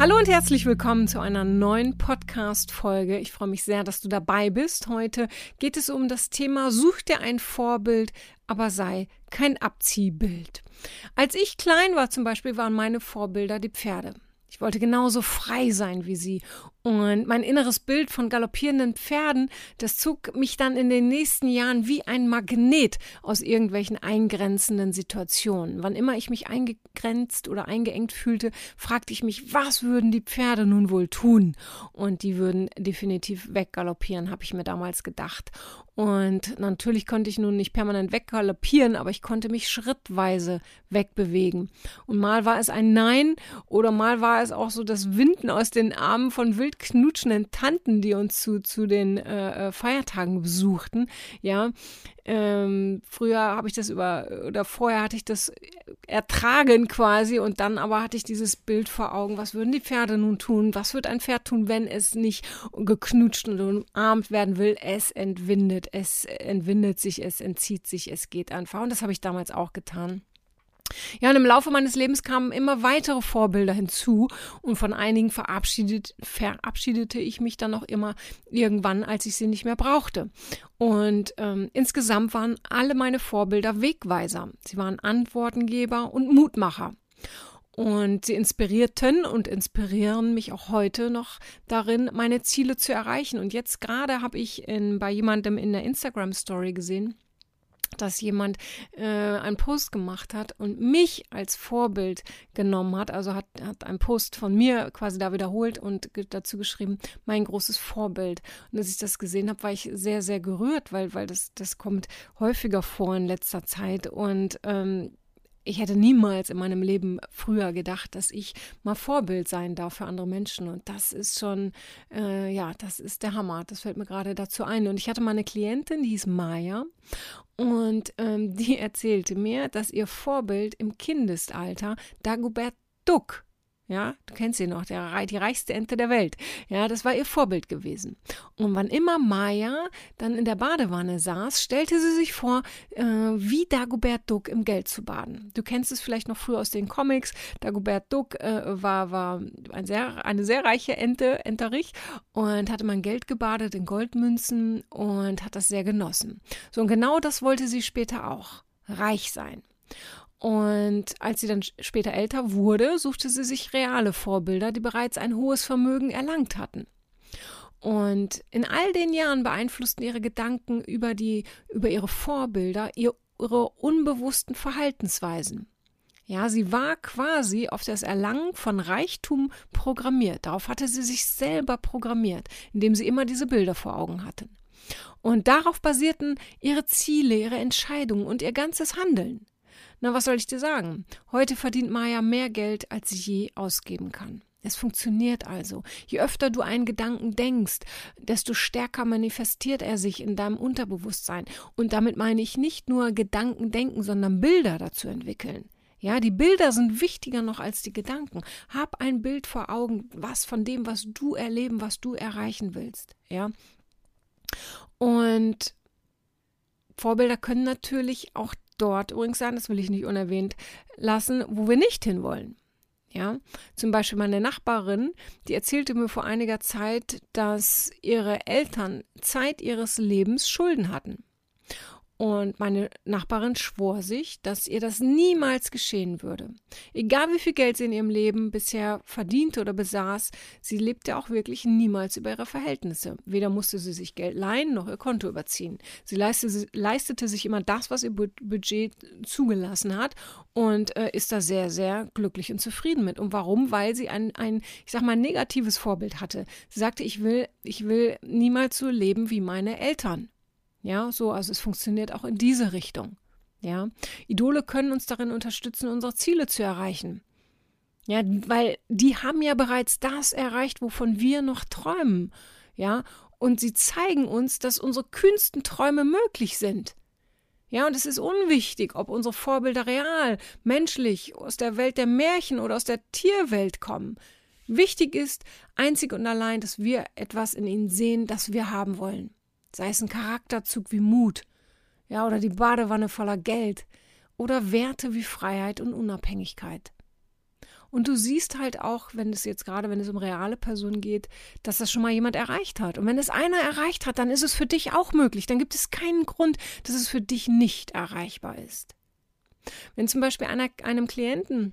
Hallo und herzlich willkommen zu einer neuen Podcast-Folge. Ich freue mich sehr, dass du dabei bist. Heute geht es um das Thema Such dir ein Vorbild, aber sei kein Abziehbild. Als ich klein war zum Beispiel, waren meine Vorbilder die Pferde. Ich wollte genauso frei sein wie sie. Und mein inneres Bild von galoppierenden Pferden, das zog mich dann in den nächsten Jahren wie ein Magnet aus irgendwelchen eingrenzenden Situationen. Wann immer ich mich eingegrenzt oder eingeengt fühlte, fragte ich mich, was würden die Pferde nun wohl tun? Und die würden definitiv weggaloppieren, habe ich mir damals gedacht. Und natürlich konnte ich nun nicht permanent weggaloppieren, aber ich konnte mich schrittweise wegbewegen. Und mal war es ein Nein oder mal war es auch so das Winden aus den Armen von wild knutschenden Tanten, die uns zu, zu den äh, äh Feiertagen besuchten. Ja, ähm, früher habe ich das über, oder vorher hatte ich das ertragen quasi und dann aber hatte ich dieses Bild vor Augen, was würden die Pferde nun tun? Was wird ein Pferd tun, wenn es nicht geknutscht und umarmt werden will? Es entwindet es entwindet sich, es entzieht sich, es geht einfach. Und das habe ich damals auch getan. Ja, und im Laufe meines Lebens kamen immer weitere Vorbilder hinzu und von einigen verabschiedet, verabschiedete ich mich dann auch immer irgendwann, als ich sie nicht mehr brauchte. Und ähm, insgesamt waren alle meine Vorbilder Wegweiser. Sie waren Antwortengeber und Mutmacher. Und sie inspirierten und inspirieren mich auch heute noch darin, meine Ziele zu erreichen. Und jetzt gerade habe ich in, bei jemandem in der Instagram-Story gesehen, dass jemand äh, einen Post gemacht hat und mich als Vorbild genommen hat, also hat, hat einen Post von mir quasi da wiederholt und dazu geschrieben, mein großes Vorbild. Und als ich das gesehen habe, war ich sehr, sehr gerührt, weil, weil das, das kommt häufiger vor in letzter Zeit. Und ähm, ich hätte niemals in meinem Leben früher gedacht, dass ich mal Vorbild sein darf für andere Menschen. Und das ist schon, äh, ja, das ist der Hammer. Das fällt mir gerade dazu ein. Und ich hatte mal eine Klientin, die hieß Maya. Und ähm, die erzählte mir, dass ihr Vorbild im Kindesalter Dagobert Duck ja, du kennst sie noch, der, die reichste Ente der Welt. Ja, das war ihr Vorbild gewesen. Und wann immer Maya dann in der Badewanne saß, stellte sie sich vor, äh, wie Dagobert Duck im Geld zu baden. Du kennst es vielleicht noch früher aus den Comics. Dagobert Duck äh, war, war ein sehr, eine sehr reiche Ente, Enterich, und hatte man Geld gebadet in Goldmünzen und hat das sehr genossen. So, und genau das wollte sie später auch. Reich sein. Und als sie dann später älter wurde, suchte sie sich reale Vorbilder, die bereits ein hohes Vermögen erlangt hatten. Und in all den Jahren beeinflussten ihre Gedanken über, die, über ihre Vorbilder ihre unbewussten Verhaltensweisen. Ja, sie war quasi auf das Erlangen von Reichtum programmiert. Darauf hatte sie sich selber programmiert, indem sie immer diese Bilder vor Augen hatten. Und darauf basierten ihre Ziele, ihre Entscheidungen und ihr ganzes Handeln. Na, was soll ich dir sagen? Heute verdient Maya mehr Geld, als sie je ausgeben kann. Es funktioniert also. Je öfter du einen Gedanken denkst, desto stärker manifestiert er sich in deinem Unterbewusstsein. Und damit meine ich nicht nur Gedanken denken, sondern Bilder dazu entwickeln. Ja, die Bilder sind wichtiger noch als die Gedanken. Hab ein Bild vor Augen, was von dem, was du erleben, was du erreichen willst. Ja. Und Vorbilder können natürlich auch dort übrigens sein, das will ich nicht unerwähnt lassen, wo wir nicht hinwollen. Ja, zum Beispiel meine Nachbarin, die erzählte mir vor einiger Zeit, dass ihre Eltern Zeit ihres Lebens Schulden hatten. Und meine Nachbarin schwor sich, dass ihr das niemals geschehen würde. Egal wie viel Geld sie in ihrem Leben bisher verdiente oder besaß, sie lebte auch wirklich niemals über ihre Verhältnisse. Weder musste sie sich Geld leihen noch ihr Konto überziehen. Sie leistete, leistete sich immer das, was ihr Budget zugelassen hat und äh, ist da sehr, sehr glücklich und zufrieden mit. Und warum? Weil sie ein, ein, ich sag mal, negatives Vorbild hatte. Sie sagte, ich will, ich will niemals so leben wie meine Eltern. Ja, so, also es funktioniert auch in diese Richtung. Ja, Idole können uns darin unterstützen, unsere Ziele zu erreichen. Ja, weil die haben ja bereits das erreicht, wovon wir noch träumen. Ja, und sie zeigen uns, dass unsere kühnsten Träume möglich sind. Ja, und es ist unwichtig, ob unsere Vorbilder real, menschlich, aus der Welt der Märchen oder aus der Tierwelt kommen. Wichtig ist einzig und allein, dass wir etwas in ihnen sehen, das wir haben wollen. Sei es ein Charakterzug wie Mut, ja, oder die Badewanne voller Geld, oder Werte wie Freiheit und Unabhängigkeit. Und du siehst halt auch, wenn es jetzt gerade, wenn es um reale Personen geht, dass das schon mal jemand erreicht hat. Und wenn es einer erreicht hat, dann ist es für dich auch möglich. Dann gibt es keinen Grund, dass es für dich nicht erreichbar ist. Wenn zum Beispiel einer, einem Klienten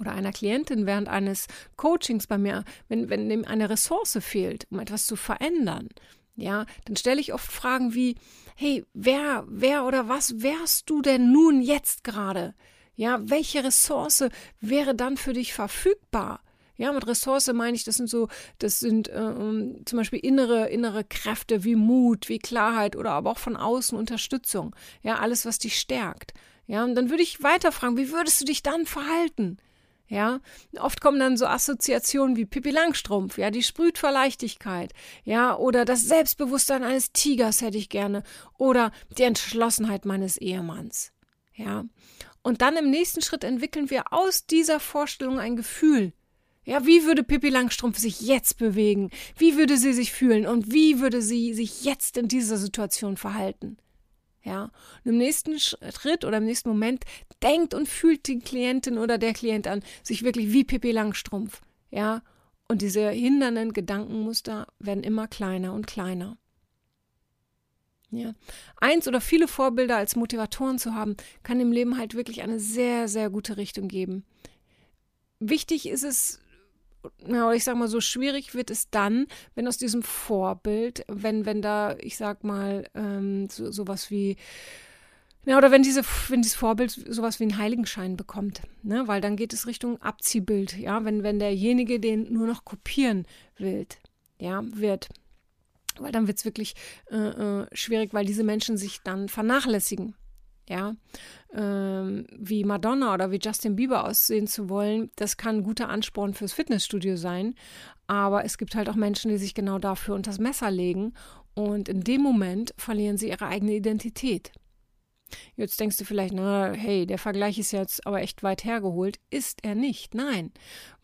oder einer Klientin während eines Coachings bei mir, wenn, wenn dem eine Ressource fehlt, um etwas zu verändern, ja, dann stelle ich oft Fragen wie, hey, wer, wer oder was wärst du denn nun jetzt gerade? Ja, welche Ressource wäre dann für dich verfügbar? Ja, mit Ressource meine ich, das sind so, das sind äh, zum Beispiel innere, innere Kräfte wie Mut, wie Klarheit oder aber auch von außen Unterstützung. Ja, alles, was dich stärkt. Ja, und dann würde ich weiter fragen, wie würdest du dich dann verhalten? Ja, oft kommen dann so Assoziationen wie Pippi Langstrumpf, ja, die sprüht vor Leichtigkeit, ja, oder das Selbstbewusstsein eines Tigers hätte ich gerne, oder die Entschlossenheit meines Ehemanns, ja. Und dann im nächsten Schritt entwickeln wir aus dieser Vorstellung ein Gefühl. Ja, wie würde Pippi Langstrumpf sich jetzt bewegen? Wie würde sie sich fühlen? Und wie würde sie sich jetzt in dieser Situation verhalten? Ja, und im nächsten Schritt oder im nächsten Moment denkt und fühlt die Klientin oder der Klient an, sich wirklich wie Pippi Langstrumpf. Ja, und diese hindernden Gedankenmuster werden immer kleiner und kleiner. Ja. Eins oder viele Vorbilder als Motivatoren zu haben, kann im Leben halt wirklich eine sehr, sehr gute Richtung geben. Wichtig ist es, ja, ich sag mal so, schwierig wird es dann, wenn aus diesem Vorbild, wenn, wenn da, ich sag mal, ähm, so, sowas wie, ja, oder wenn, diese, wenn dieses Vorbild sowas wie einen Heiligenschein bekommt, ne? weil dann geht es Richtung Abziehbild, ja, wenn, wenn derjenige den nur noch kopieren will, ja, wird weil dann wird es wirklich äh, äh, schwierig, weil diese Menschen sich dann vernachlässigen. Ja, ähm, wie Madonna oder wie Justin Bieber aussehen zu wollen, das kann ein guter Ansporn fürs Fitnessstudio sein. Aber es gibt halt auch Menschen, die sich genau dafür unter das Messer legen und in dem Moment verlieren sie ihre eigene Identität. Jetzt denkst du vielleicht, na, hey, der Vergleich ist jetzt aber echt weit hergeholt. Ist er nicht, nein.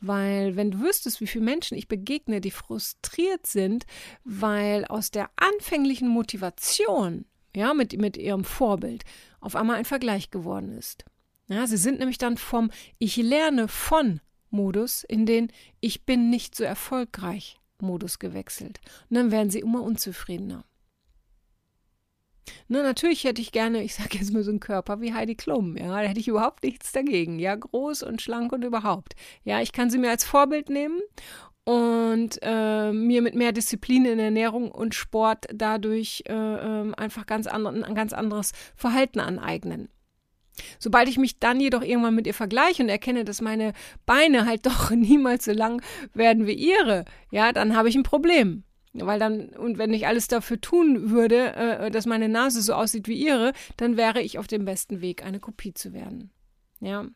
Weil, wenn du wüsstest, wie viele Menschen ich begegne, die frustriert sind, weil aus der anfänglichen Motivation, ja, mit, mit ihrem Vorbild, auf einmal ein Vergleich geworden ist. Ja, sie sind nämlich dann vom Ich lerne von Modus in den Ich bin nicht so erfolgreich Modus gewechselt. Und dann werden sie immer unzufriedener. Na, natürlich hätte ich gerne, ich sage jetzt mal so einen Körper wie Heidi Klum, ja, da hätte ich überhaupt nichts dagegen, ja, groß und schlank und überhaupt. Ja, ich kann sie mir als Vorbild nehmen und äh, mir mit mehr Disziplin in Ernährung und Sport dadurch äh, äh, einfach ganz anderen, ein ganz anderes Verhalten aneignen. Sobald ich mich dann jedoch irgendwann mit ihr vergleiche und erkenne, dass meine Beine halt doch niemals so lang werden wie ihre, ja, dann habe ich ein Problem. Weil dann, und wenn ich alles dafür tun würde, äh, dass meine Nase so aussieht wie ihre, dann wäre ich auf dem besten Weg, eine Kopie zu werden. Ja.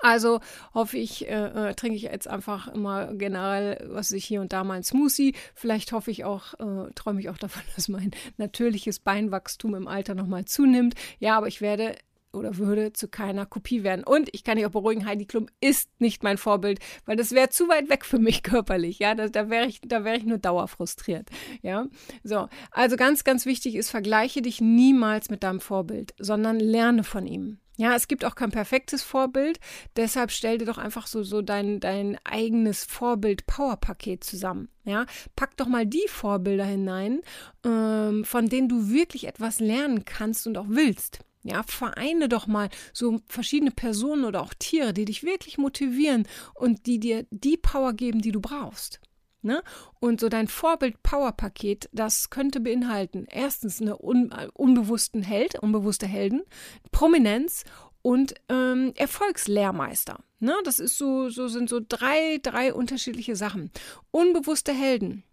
Also hoffe ich, äh, äh, trinke ich jetzt einfach immer generell, was ich hier und da mal ein Smoothie. Vielleicht hoffe ich auch, äh, träume ich auch davon, dass mein natürliches Beinwachstum im Alter nochmal zunimmt. Ja, aber ich werde oder würde zu keiner Kopie werden. Und ich kann dich auch beruhigen, Heidi Klum ist nicht mein Vorbild, weil das wäre zu weit weg für mich körperlich. Ja, da, da wäre ich, da wäre ich nur dauerfrustriert. Ja, so. Also ganz, ganz wichtig ist, vergleiche dich niemals mit deinem Vorbild, sondern lerne von ihm. Ja, es gibt auch kein perfektes Vorbild, deshalb stell dir doch einfach so, so dein, dein eigenes Vorbild-Power-Paket zusammen. Ja, pack doch mal die Vorbilder hinein, ähm, von denen du wirklich etwas lernen kannst und auch willst. Ja, vereine doch mal so verschiedene Personen oder auch Tiere, die dich wirklich motivieren und die dir die Power geben, die du brauchst. Ne? Und so dein Vorbild-Power-Paket, das könnte beinhalten erstens eine un unbewussten Held, unbewusste Helden, Prominenz und ähm, Erfolgslehrmeister. Ne? Das ist so, so sind so drei, drei unterschiedliche Sachen. Unbewusste Helden.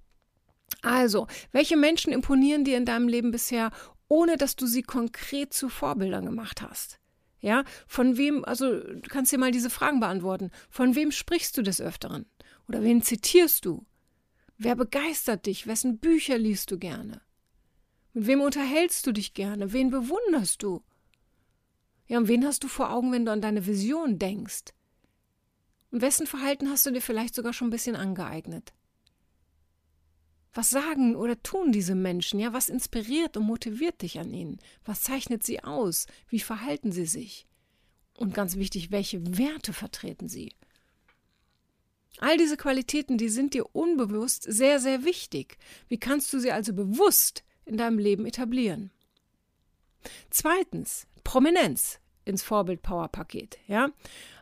Also, welche Menschen imponieren dir in deinem Leben bisher ohne dass du sie konkret zu Vorbildern gemacht hast. Ja, von wem, also du kannst dir mal diese Fragen beantworten. Von wem sprichst du des Öfteren? Oder wen zitierst du? Wer begeistert dich? Wessen Bücher liest du gerne? Mit wem unterhältst du dich gerne? Wen bewunderst du? Ja, und wen hast du vor Augen, wenn du an deine Vision denkst? Und wessen Verhalten hast du dir vielleicht sogar schon ein bisschen angeeignet? Was sagen oder tun diese Menschen? Ja, was inspiriert und motiviert dich an ihnen? Was zeichnet sie aus? Wie verhalten sie sich? Und ganz wichtig, welche Werte vertreten sie? All diese Qualitäten, die sind dir unbewusst sehr, sehr wichtig. Wie kannst du sie also bewusst in deinem Leben etablieren? Zweitens, Prominenz ins Vorbild-Power-Paket. Ja?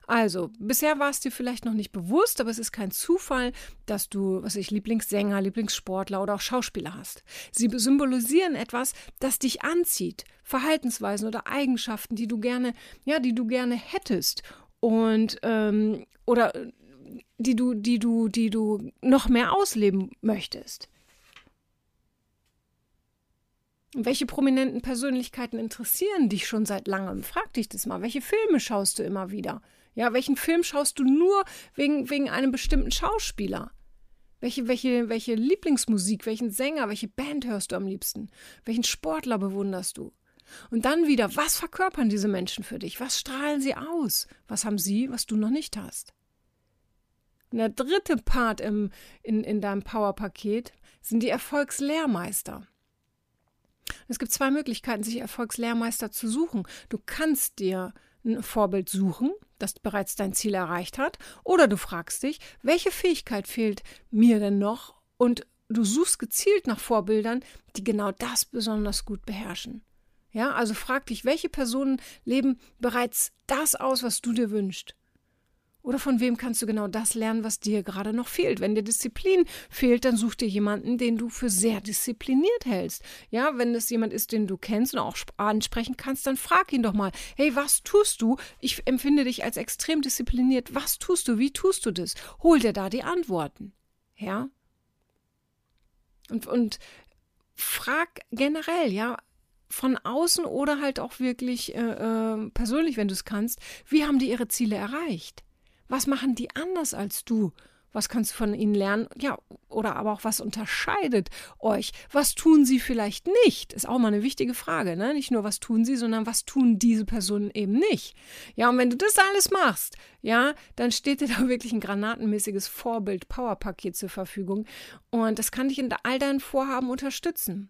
Also, bisher war es dir vielleicht noch nicht bewusst, aber es ist kein Zufall, dass du, was ich, Lieblingssänger, Lieblingssportler oder auch Schauspieler hast. Sie symbolisieren etwas, das dich anzieht, Verhaltensweisen oder Eigenschaften, die du gerne, ja, die du gerne hättest und ähm, oder die du, die du, die du noch mehr ausleben möchtest. Welche prominenten Persönlichkeiten interessieren dich schon seit langem? Frag dich das mal. Welche Filme schaust du immer wieder? Ja, welchen Film schaust du nur wegen, wegen einem bestimmten Schauspieler? Welche, welche, welche Lieblingsmusik, welchen Sänger, welche Band hörst du am liebsten? Welchen Sportler bewunderst du? Und dann wieder, was verkörpern diese Menschen für dich? Was strahlen sie aus? Was haben sie, was du noch nicht hast? Und der dritte Part im, in, in deinem Power-Paket sind die Erfolgslehrmeister. Es gibt zwei Möglichkeiten, sich Erfolgslehrmeister zu suchen. Du kannst dir ein Vorbild suchen, das bereits dein Ziel erreicht hat, oder du fragst dich, welche Fähigkeit fehlt mir denn noch? Und du suchst gezielt nach Vorbildern, die genau das besonders gut beherrschen. Ja, also frag dich, welche Personen leben bereits das aus, was du dir wünschst? Oder von wem kannst du genau das lernen, was dir gerade noch fehlt? Wenn dir Disziplin fehlt, dann such dir jemanden, den du für sehr diszipliniert hältst. Ja, wenn es jemand ist, den du kennst und auch ansprechen kannst, dann frag ihn doch mal, hey, was tust du? Ich empfinde dich als extrem diszipliniert. Was tust du? Wie tust du das? Hol dir da die Antworten. Ja? Und, und frag generell, ja, von außen oder halt auch wirklich äh, äh, persönlich, wenn du es kannst, wie haben die ihre Ziele erreicht? Was machen die anders als du? Was kannst du von ihnen lernen? Ja, oder aber auch was unterscheidet euch? Was tun sie vielleicht nicht? Ist auch mal eine wichtige Frage, ne? Nicht nur was tun sie, sondern was tun diese Personen eben nicht? Ja, und wenn du das alles machst, ja, dann steht dir da wirklich ein granatenmäßiges Vorbild-Power-Paket zur Verfügung. Und das kann dich in all deinen Vorhaben unterstützen.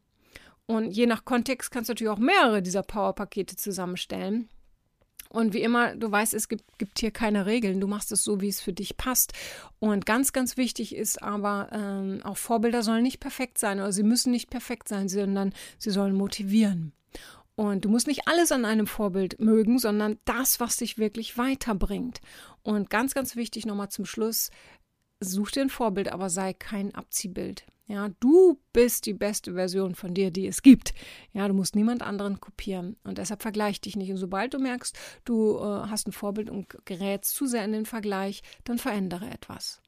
Und je nach Kontext kannst du natürlich auch mehrere dieser Power-Pakete zusammenstellen. Und wie immer, du weißt, es gibt, gibt hier keine Regeln. Du machst es so, wie es für dich passt. Und ganz, ganz wichtig ist aber, ähm, auch Vorbilder sollen nicht perfekt sein oder sie müssen nicht perfekt sein, sondern sie sollen motivieren. Und du musst nicht alles an einem Vorbild mögen, sondern das, was dich wirklich weiterbringt. Und ganz, ganz wichtig nochmal zum Schluss, such dir ein Vorbild, aber sei kein Abziehbild. Ja, du bist die beste Version von dir, die es gibt. Ja, du musst niemand anderen kopieren und deshalb vergleich dich nicht. Und sobald du merkst, du äh, hast ein Vorbild und gerätst zu sehr in den Vergleich, dann verändere etwas.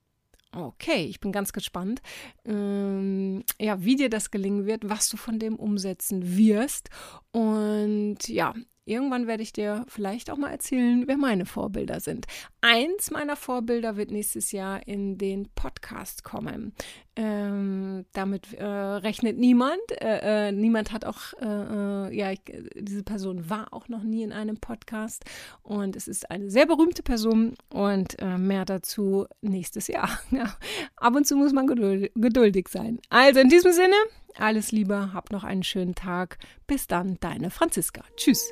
Okay, ich bin ganz gespannt, ähm, ja, wie dir das gelingen wird, was du von dem umsetzen wirst. Und ja, Irgendwann werde ich dir vielleicht auch mal erzählen, wer meine Vorbilder sind. Eins meiner Vorbilder wird nächstes Jahr in den Podcast kommen. Ähm, damit äh, rechnet niemand. Äh, äh, niemand hat auch, äh, äh, ja, ich, diese Person war auch noch nie in einem Podcast und es ist eine sehr berühmte Person und äh, mehr dazu nächstes Jahr. Ja. Ab und zu muss man geduld, geduldig sein. Also in diesem Sinne, alles Liebe, hab noch einen schönen Tag. Bis dann, deine Franziska. Tschüss.